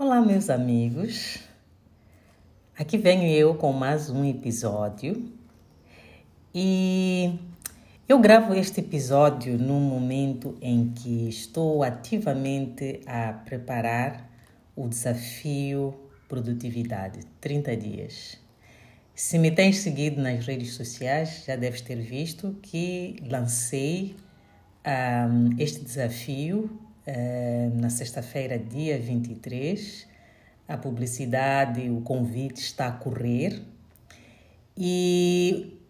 Olá, meus amigos. Aqui venho eu com mais um episódio. E eu gravo este episódio no momento em que estou ativamente a preparar o desafio Produtividade 30 dias. Se me tens seguido nas redes sociais, já deves ter visto que lancei um, este desafio eh, na sexta-feira, dia 23. A publicidade, o convite está a correr. E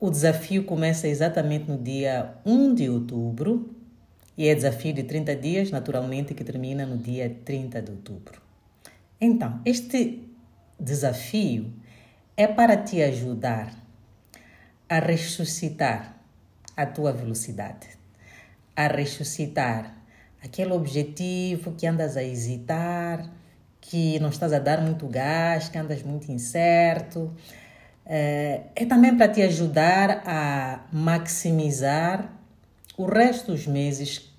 o desafio começa exatamente no dia 1 de outubro. E é desafio de 30 dias, naturalmente, que termina no dia 30 de outubro. Então, este desafio é para te ajudar a ressuscitar a tua velocidade, a ressuscitar aquele objetivo que andas a hesitar, que não estás a dar muito gás, que andas muito incerto. É, é também para te ajudar a maximizar o resto dos meses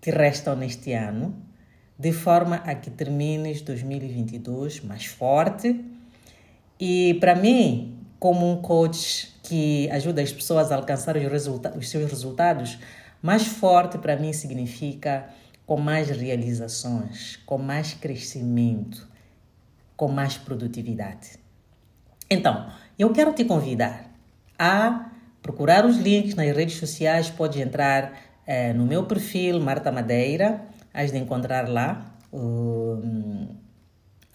que restam neste ano, de forma a que termines 2022 mais forte. E para mim, como um coach que ajuda as pessoas a alcançar os, resulta os seus resultados, mais forte para mim significa com mais realizações, com mais crescimento, com mais produtividade. Então, eu quero te convidar a procurar os links nas redes sociais. Pode entrar eh, no meu perfil, Marta Madeira, has de encontrar lá o,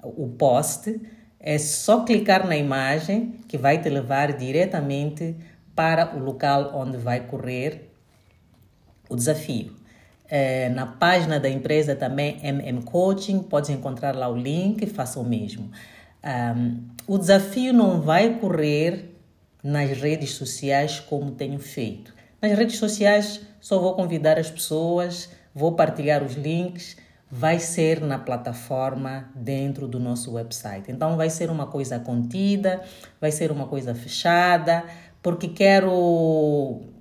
o post. É só clicar na imagem que vai te levar diretamente para o local onde vai correr o desafio. É, na página da empresa também, MM Coaching, podes encontrar lá o link, faça o mesmo. Um, o desafio não vai correr nas redes sociais como tenho feito. Nas redes sociais só vou convidar as pessoas, vou partilhar os links, vai ser na plataforma dentro do nosso website. Então vai ser uma coisa contida, vai ser uma coisa fechada, porque quero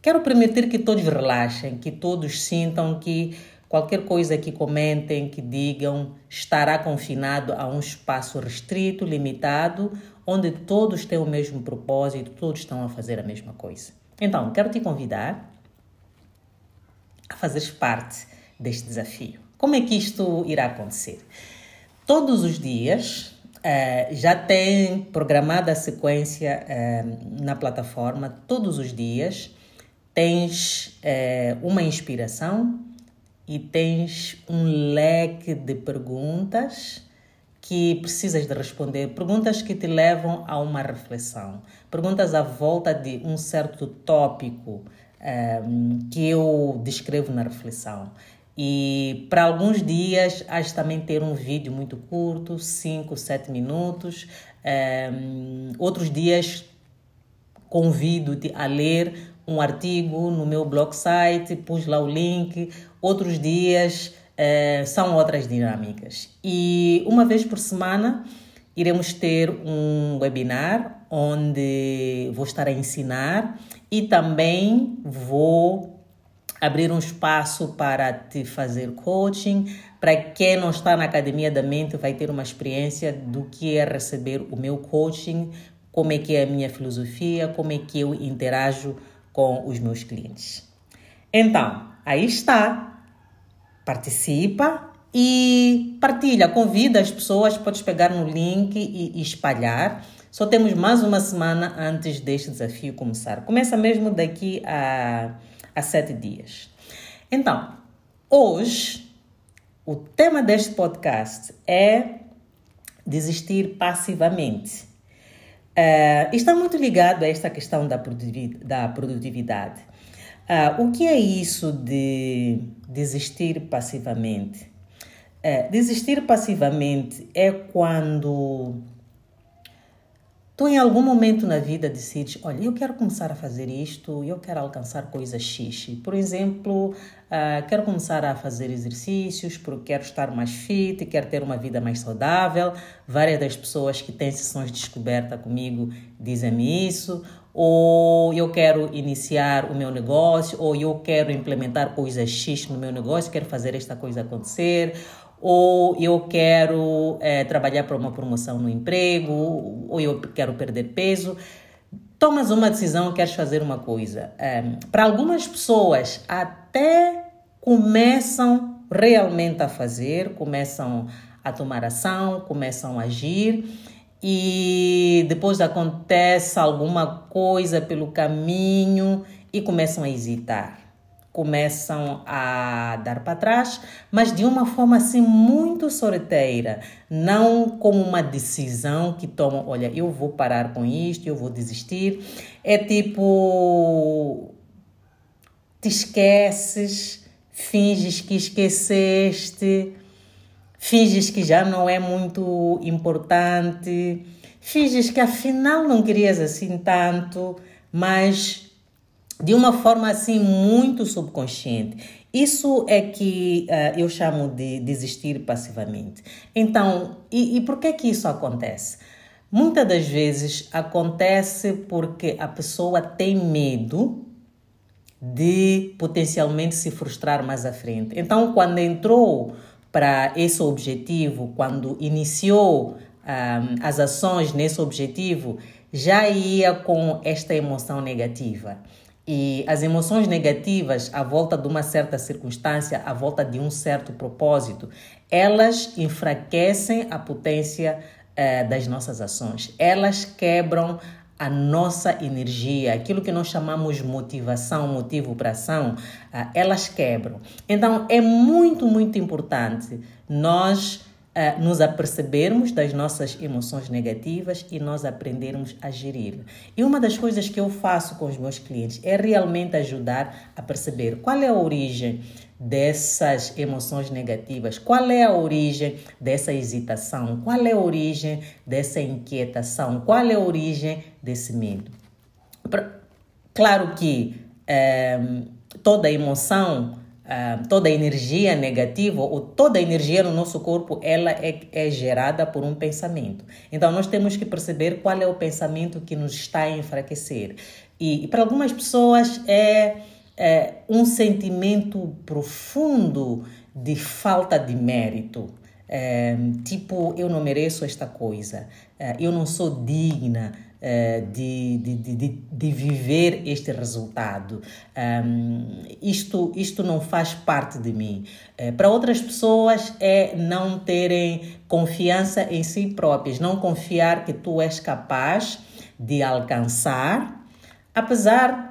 Quero permitir que todos relaxem, que todos sintam que qualquer coisa que comentem, que digam, estará confinado a um espaço restrito, limitado, onde todos têm o mesmo propósito, todos estão a fazer a mesma coisa. Então, quero te convidar a fazeres parte deste desafio. Como é que isto irá acontecer? Todos os dias Uh, já tem programada a sequência uh, na plataforma todos os dias tens é, uma inspiração e tens um leque de perguntas que precisas de responder, perguntas que te levam a uma reflexão, perguntas à volta de um certo tópico é, que eu descrevo na reflexão. E para alguns dias, has também ter um vídeo muito curto, 5, 7 minutos. É, outros dias, convido-te a ler um artigo no meu blog site, pus lá o link. Outros dias eh, são outras dinâmicas. E uma vez por semana iremos ter um webinar onde vou estar a ensinar e também vou abrir um espaço para te fazer coaching. Para quem não está na Academia da Mente, vai ter uma experiência do que é receber o meu coaching, como é que é a minha filosofia, como é que eu interajo com os meus clientes. Então, aí está. Participa e partilha, convida as pessoas, podes pegar no link e, e espalhar. Só temos mais uma semana antes deste desafio começar. Começa mesmo daqui a, a sete dias. Então, hoje, o tema deste podcast é desistir passivamente. Uh, está muito ligado a esta questão da produtividade. Uh, o que é isso de desistir passivamente? Uh, desistir passivamente é quando Tu, em algum momento na vida, decides: olha, eu quero começar a fazer isto, eu quero alcançar coisas X. Por exemplo, uh, quero começar a fazer exercícios porque quero estar mais fit, quero ter uma vida mais saudável. Várias das pessoas que têm sessões de descoberta comigo dizem-me isso. Ou eu quero iniciar o meu negócio, ou eu quero implementar coisas X no meu negócio, quero fazer esta coisa acontecer ou eu quero é, trabalhar para uma promoção no emprego, ou eu quero perder peso. Tomas uma decisão, queres fazer uma coisa. É, para algumas pessoas, até começam realmente a fazer, começam a tomar ação, começam a agir e depois acontece alguma coisa pelo caminho e começam a hesitar começam a dar para trás, mas de uma forma assim muito sorteira, não como uma decisão que tomam, olha, eu vou parar com isto, eu vou desistir. É tipo te esqueces, finges que esqueceste, finges que já não é muito importante, finges que afinal não querias assim tanto, mas de uma forma assim muito subconsciente. Isso é que uh, eu chamo de desistir passivamente. Então, e, e por que que isso acontece? Muitas das vezes acontece porque a pessoa tem medo de potencialmente se frustrar mais à frente. Então, quando entrou para esse objetivo, quando iniciou um, ah, as ações nesse objetivo, já ia com esta emoção negativa. E as emoções negativas à volta de uma certa circunstância, à volta de um certo propósito, elas enfraquecem a potência eh, das nossas ações. Elas quebram a nossa energia, aquilo que nós chamamos motivação, motivo para ação, eh, elas quebram. Então é muito, muito importante nós uh, nos apercebermos das nossas emoções negativas e nós aprendermos a gerir. E uma das coisas que eu faço com os meus clientes é realmente ajudar a perceber qual é a origem dessas emoções negativas, qual é a origem dessa hesitação, qual é a origem dessa inquietação, qual é a origem desse medo. Claro que eh, toda emoção uh, toda a energia negativa ou toda a energia no nosso corpo ela é, é gerada por um pensamento. Então nós temos que perceber qual é o pensamento que nos está a enfraquecer. E, e para algumas pessoas é, é um sentimento profundo de falta de mérito. É, tipo, eu não mereço esta coisa, é, eu não sou digna, de, de, de, de, viver este resultado. Um, isto, isto não faz parte de mim. Uh, para outras pessoas é não terem confiança em si próprias, não confiar que tu és capaz de alcançar, apesar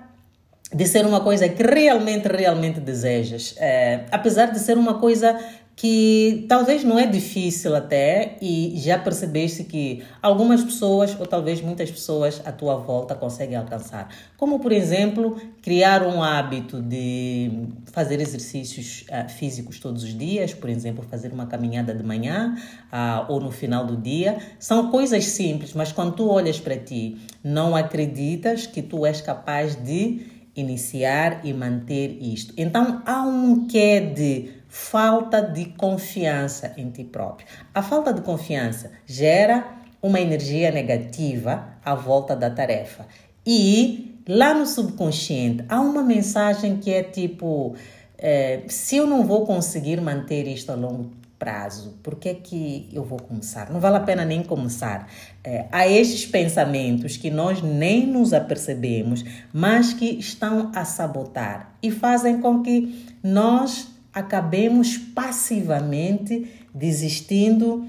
de ser uma coisa que realmente, realmente desejas. Uh, apesar de ser uma coisa que talvez não é difícil até e já percebeste que algumas pessoas ou talvez muitas pessoas à tua volta conseguem alcançar. Como, por exemplo, criar um hábito de fazer exercícios uh, físicos todos os dias, por exemplo, fazer uma caminhada de manhã uh, ou no final do dia. São coisas simples, mas quando tu olhas para ti, não acreditas que tu és capaz de iniciar e manter isto. Então há um quê de falta de confiança em ti próprio. A falta de confiança gera uma energia negativa à volta da tarefa. E lá no subconsciente há uma mensagem que é tipo: é, se eu não vou conseguir manter isto a longo prazo, por que é que eu vou começar? Não vale a pena nem começar. É, há estes pensamentos que nós nem nos apercebemos, mas que estão a sabotar e fazem com que nós acabemos passivamente desistindo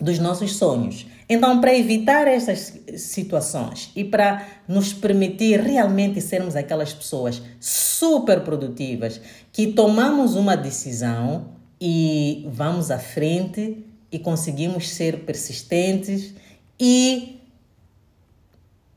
dos nossos sonhos. Então, para evitar essas situações e para nos permitir realmente sermos aquelas pessoas super produtivas que tomamos uma decisão e vamos à frente e conseguimos ser persistentes e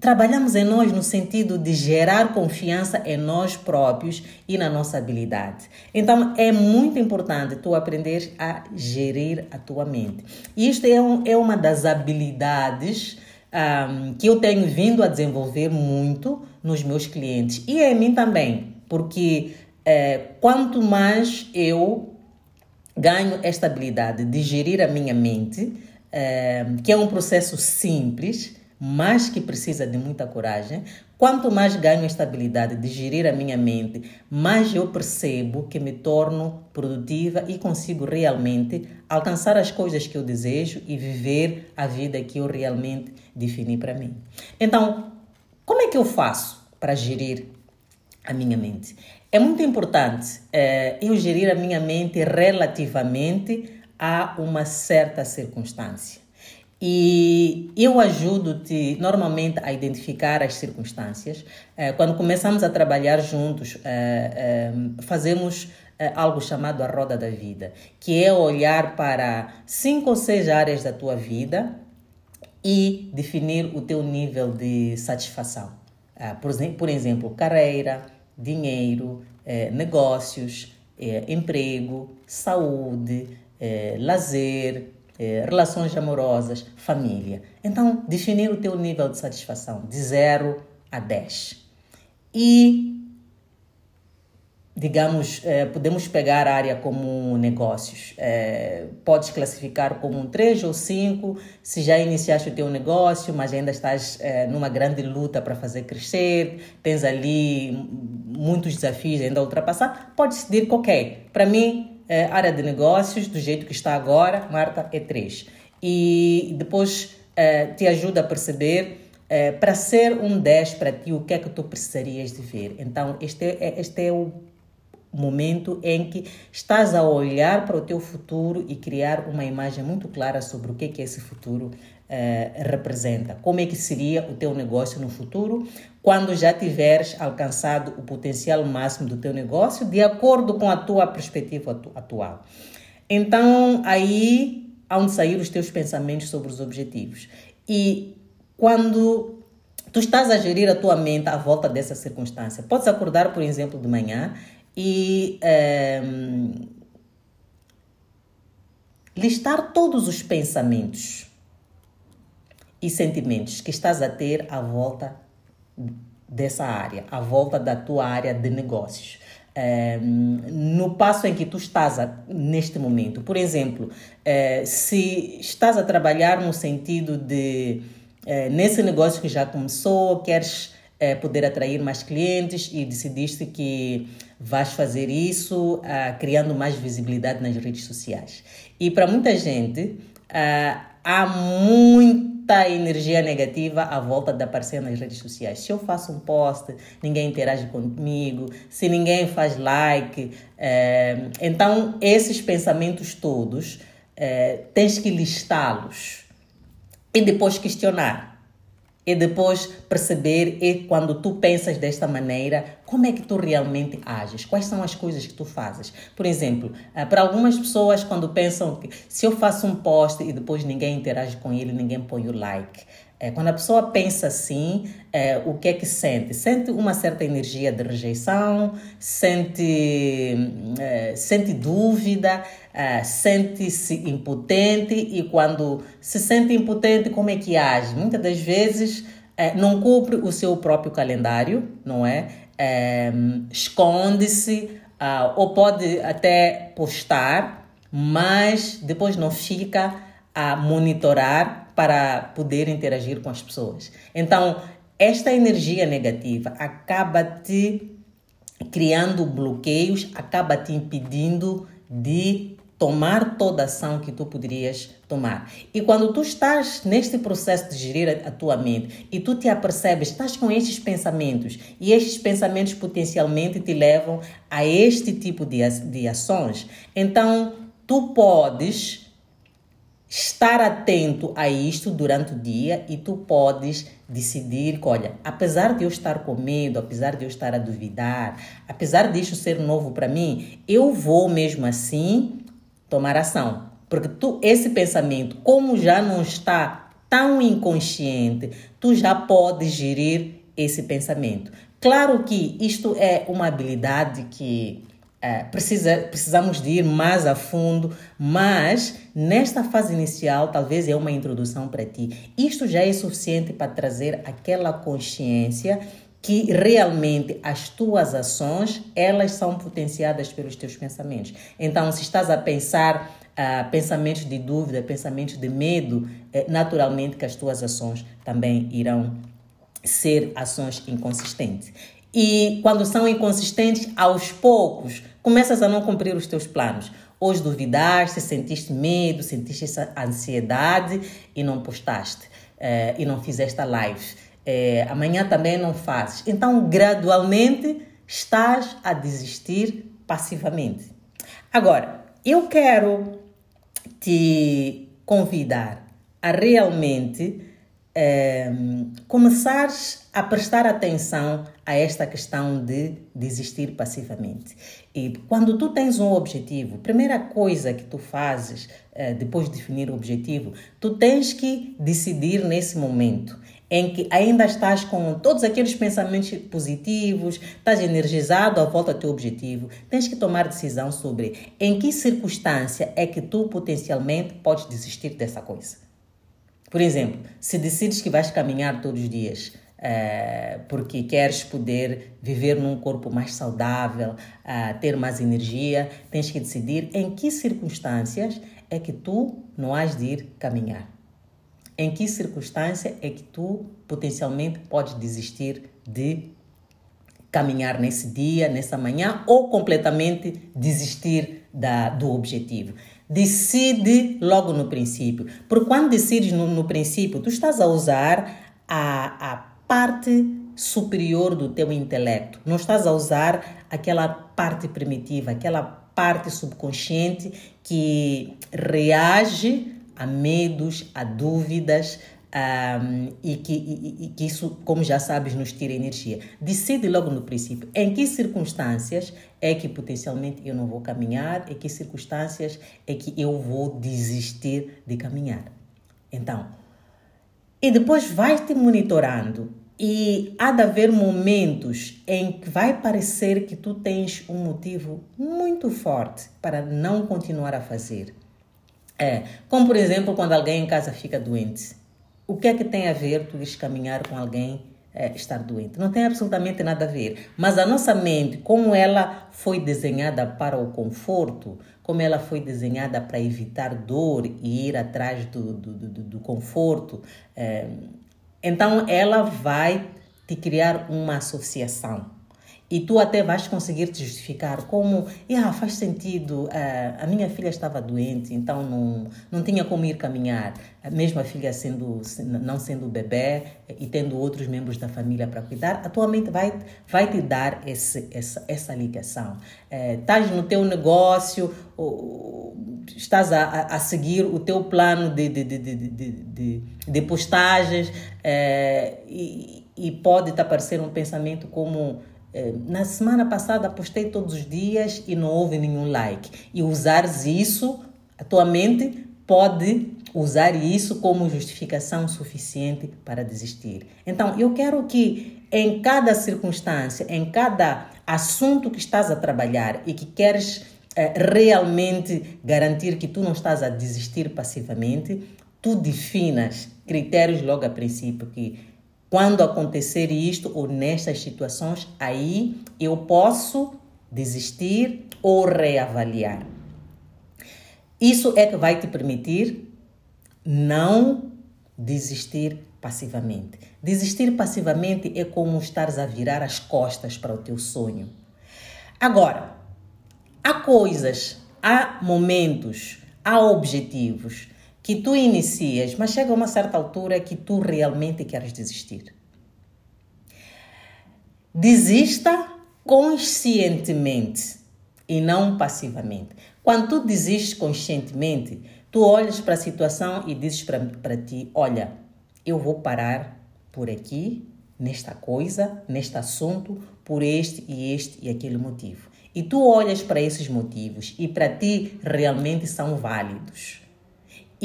trabalhamos em nós no sentido de gerar confiança em nós próprios e na nossa habilidade. Então é muito importante tu aprender a gerir a tua mente. E isto é, um, é uma das habilidades um, que eu tenho vindo a desenvolver muito nos meus clientes e em mim também, porque é, quanto mais eu ganho esta habilidade de gerir a minha mente, é, que é um processo simples mas que precisa de muita coragem. Quanto mais ganho esta habilidade de gerir a minha mente, mais eu percebo que me torno produtiva e consigo realmente alcançar as coisas que eu desejo e viver a vida que eu realmente defini para mim. Então, como é que eu faço para gerir a minha mente? É muito importante é, eu gerir a minha mente relativamente a uma certa circunstância. E eu ajudo-te normalmente a identificar as circunstâncias. Eh, quando começamos a trabalhar juntos, eh, eh, fazemos algo chamado a roda da vida, que é olhar para cinco ou seis áreas da tua vida e definir o teu nível de satisfação. Por exemplo, carreira, dinheiro, negócios, emprego, saúde, lazer, eh, relações amorosas, família. Então, definir o teu nível de satisfação de 0 a 10. E, digamos, eh, podemos pegar a área como negócios. Eh, podes classificar como um 3 ou 5 se já iniciaste o teu negócio, mas ainda estás numa grande luta para fazer crescer, tens ali muitos desafios ainda a ultrapassar, pode decidir que, ok, para mim é, área de negócios, do jeito que está agora, Marta, é 3. E depois é, te ajuda a perceber, é, para ser um 10 para ti, o que é que tu precisarias de ver. Então, este é, este é o momento em que estás a olhar para o teu futuro e criar uma imagem muito clara sobre o que é que esse futuro eh, representa. Como é que seria o teu negócio no futuro, quando já tiveres alcançado o potencial máximo do teu negócio, de acordo com a tua perspectiva atu atual. Então, aí há onde sair os teus pensamentos sobre os objetivos. E quando tu estás a gerir a tua mente à volta dessa circunstância, podes acordar, por exemplo, de manhã e ehm, listar todos os pensamentos e sentimentos que estás a ter à volta dessa área, à volta da tua área de negócios. Ehm, no passo em que tu estás a, neste momento. Por exemplo, uh, se estás a trabalhar no sentido de, uh, nesse negócio que já começou, queres é, poder atrair mais clientes e decidiste que vais fazer isso criando mais visibilidade nas redes sociais. E para muita gente, há muita energia negativa à volta de aparecer nas redes sociais. Se eu faço um post, ninguém interage comigo, se ninguém faz like. Uh, então, esses pensamentos todos, tens que listá-los e depois questionar e depois perceber e quando tu pensas desta maneira, como é que tu realmente ages? Quais são as coisas que tu fazes? Por exemplo, eh, para algumas pessoas quando pensam que se eu faço um post e depois ninguém interage com ele, ninguém põe o like, é, quando a pessoa pensa assim, é, o que é que sente? Sente uma certa energia de rejeição, sente, é, sente dúvida, é, sente-se impotente e quando se sente impotente, como é que age? Muitas das vezes é, não cumpre o seu próprio calendário, não é? é esconde-se ah, ou pode até postar, mas depois não fica a monitorar para poder interagir com as pessoas. Então, esta energia negativa acaba te criando bloqueios, acaba te impedindo de tomar toda a ação que tu poderias tomar. E quando tu estás neste processo de gerir a tua mente e tu te apercebes, estás com estes pensamentos e estes pensamentos potencialmente te levam a este tipo de, de ações, então tu podes estar atento a isto durante o dia e tu podes decidir que, olha, apesar de eu estar com medo, apesar de eu estar a duvidar, apesar disto ser novo para mim, eu vou mesmo assim tomar ação. Porque tu, esse pensamento, como já não está tão inconsciente, tu já podes gerir esse pensamento. Claro que isto é uma habilidade que é, precisa, precisamos de ir mais a fundo, mas nesta fase inicial, talvez é uma introdução para ti. Isto já é suficiente para trazer aquela consciência que realmente as tuas ações elas são potenciadas pelos teus pensamentos. Então, se estás a pensar uh, pensamentos de dúvida, pensamentos de medo, uh, naturalmente que as tuas ações também irão ser ações inconsistentes. E quando são inconsistentes, aos poucos, começas a não cumprir os teus planos. Hoje duvidaste, sentiste medo, sentiste essa ansiedade e não postaste, uh, e não fizeste a live é, amanhã também não fazes. Então, gradualmente, estás a desistir passivamente. Agora, eu quero te convidar a realmente é, começares a prestar atenção a esta questão de desistir passivamente. E quando tu tens um objetivo, primeira coisa que tu fazes é, depois de definir o objetivo, tu tens que decidir nesse momento em que ainda estás com todos aqueles pensamentos positivos, estás energizado à volta do teu objetivo, tens que tomar decisão sobre em que circunstância é que tu potencialmente podes desistir dessa coisa. Por exemplo, se decides que vais caminhar todos os dias, é, porque queres poder viver num corpo mais saudável, é, ter mais energia, tens que decidir em que circunstâncias é que tu não has de ir caminhar. Em que circunstância é que tu potencialmente podes desistir de caminhar nesse dia, nessa manhã ou completamente desistir da, do objetivo? Decide logo no princípio. Porque quando decides no, no princípio, tu estás a usar a, a parte superior do teu intelecto. Não estás a usar aquela parte primitiva, aquela parte subconsciente que reage a medos, a dúvidas, um, e, que, e, e, que isso, como já sabes, nos tira energia. Decide logo no princípio em que circunstâncias é que potencialmente eu não vou caminhar, em que circunstâncias é que eu vou desistir de caminhar. Então, e depois vai te monitorando e há de haver momentos em que vai parecer que tu tens um motivo muito forte para não continuar a fazer. É, como por exemplo quando alguém em casa fica doente. O que é que tem a ver tu ires caminhar com alguém é, estar doente? Não tem absolutamente nada a ver. Mas a nossa mente, como ela foi desenhada para o conforto, como ela foi desenhada para evitar dor e ir atrás do, do, do, do conforto, é, então ela vai te criar uma associação. E tu até vais conseguir te justificar como, yeah, faz sentido, uh, a minha filha estava doente, então não, não tinha como ir caminhar. Mesmo a filha sendo, não sendo bebê e tendo outros membros da família para cuidar, atualmente vai, vai te dar esse, essa, essa ligação. Estás no teu negócio, estás a, a seguir o teu plano de, de, de, de, de, de postagens e, e pode te aparecer um pensamento como eh, na semana passada postei todos os dias e não houve nenhum like. E usares isso, a tua mente pode usar isso como justificação suficiente para desistir. Então, eu quero que em cada circunstância, em cada assunto que estás a trabalhar e que queres eh, realmente garantir que tu não estás a desistir passivamente, tu definas critérios logo a princípio que quando acontecer isto ou nestas situações, aí eu posso desistir ou reavaliar. Isso é que vai te permitir não desistir passivamente. Desistir passivamente é como estares a virar as costas para o teu sonho. Agora, há coisas, há momentos, há objetivos que tu inicias, mas chega a uma certa altura que tu realmente queres desistir. Desista conscientemente e não passivamente. Quando tu desistes conscientemente, tu olhas para a situação e dizes para ti: Olha, eu vou parar por aqui, nesta coisa, neste assunto, por este e este e aquele motivo. E tu olhas para esses motivos e para ti realmente são válidos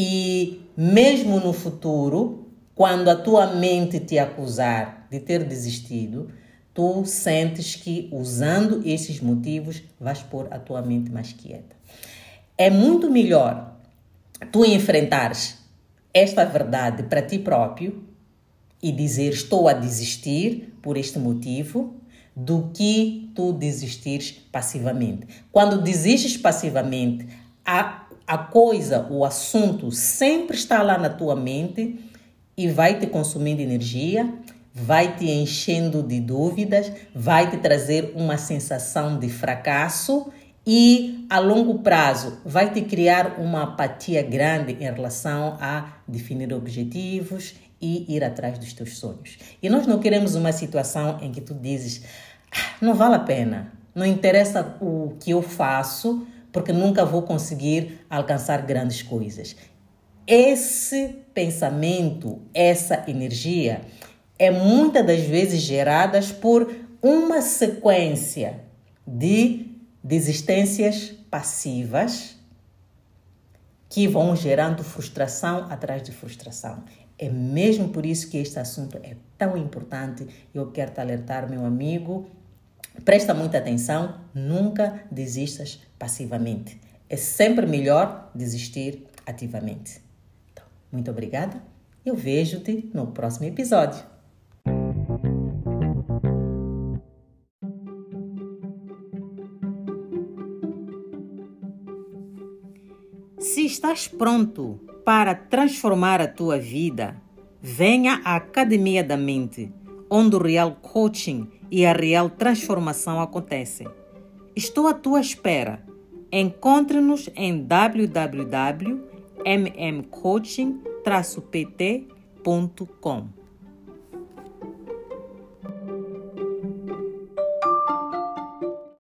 E mesmo no futuro, quando a tua mente te acusar de ter desistido, tu sentes que usando esses motivos vais pôr a tua mente mais quieta. É muito melhor tu enfrentares esta verdade para ti próprio e dizer estou a desistir por este motivo do que tu desistires passivamente. Quando desistes passivamente, a, a coisa, o assunto sempre está lá na tua mente e vai te consumindo energia, vai te enchendo de dúvidas, vai te trazer uma sensação de fracasso e a longo prazo vai te criar uma apatia grande em relação a definir objetivos e ir atrás dos teus sonhos. E nós não queremos uma situação em que tu dizes: ah, não vale a pena, não interessa o que eu faço, porque nunca vou conseguir alcançar grandes coisas. Esse pensamento, essa energia, é muitas das vezes geradas por uma sequência de desistências passivas que vão gerando frustração atrás de frustração. É mesmo por isso que este assunto é tão importante. Eu quero te alertar, meu amigo. Presta muita atenção, nunca desistas passivamente. É sempre melhor desistir ativamente. Então, muito obrigada. Eu vejo-te no próximo episódio. Se estás pronto para transformar a tua vida, venha à Academia da Mente, onde o real coaching e a real transformação acontecem. Estou à tua espera. Encontre-nos em www.mmcoaching-pt.com.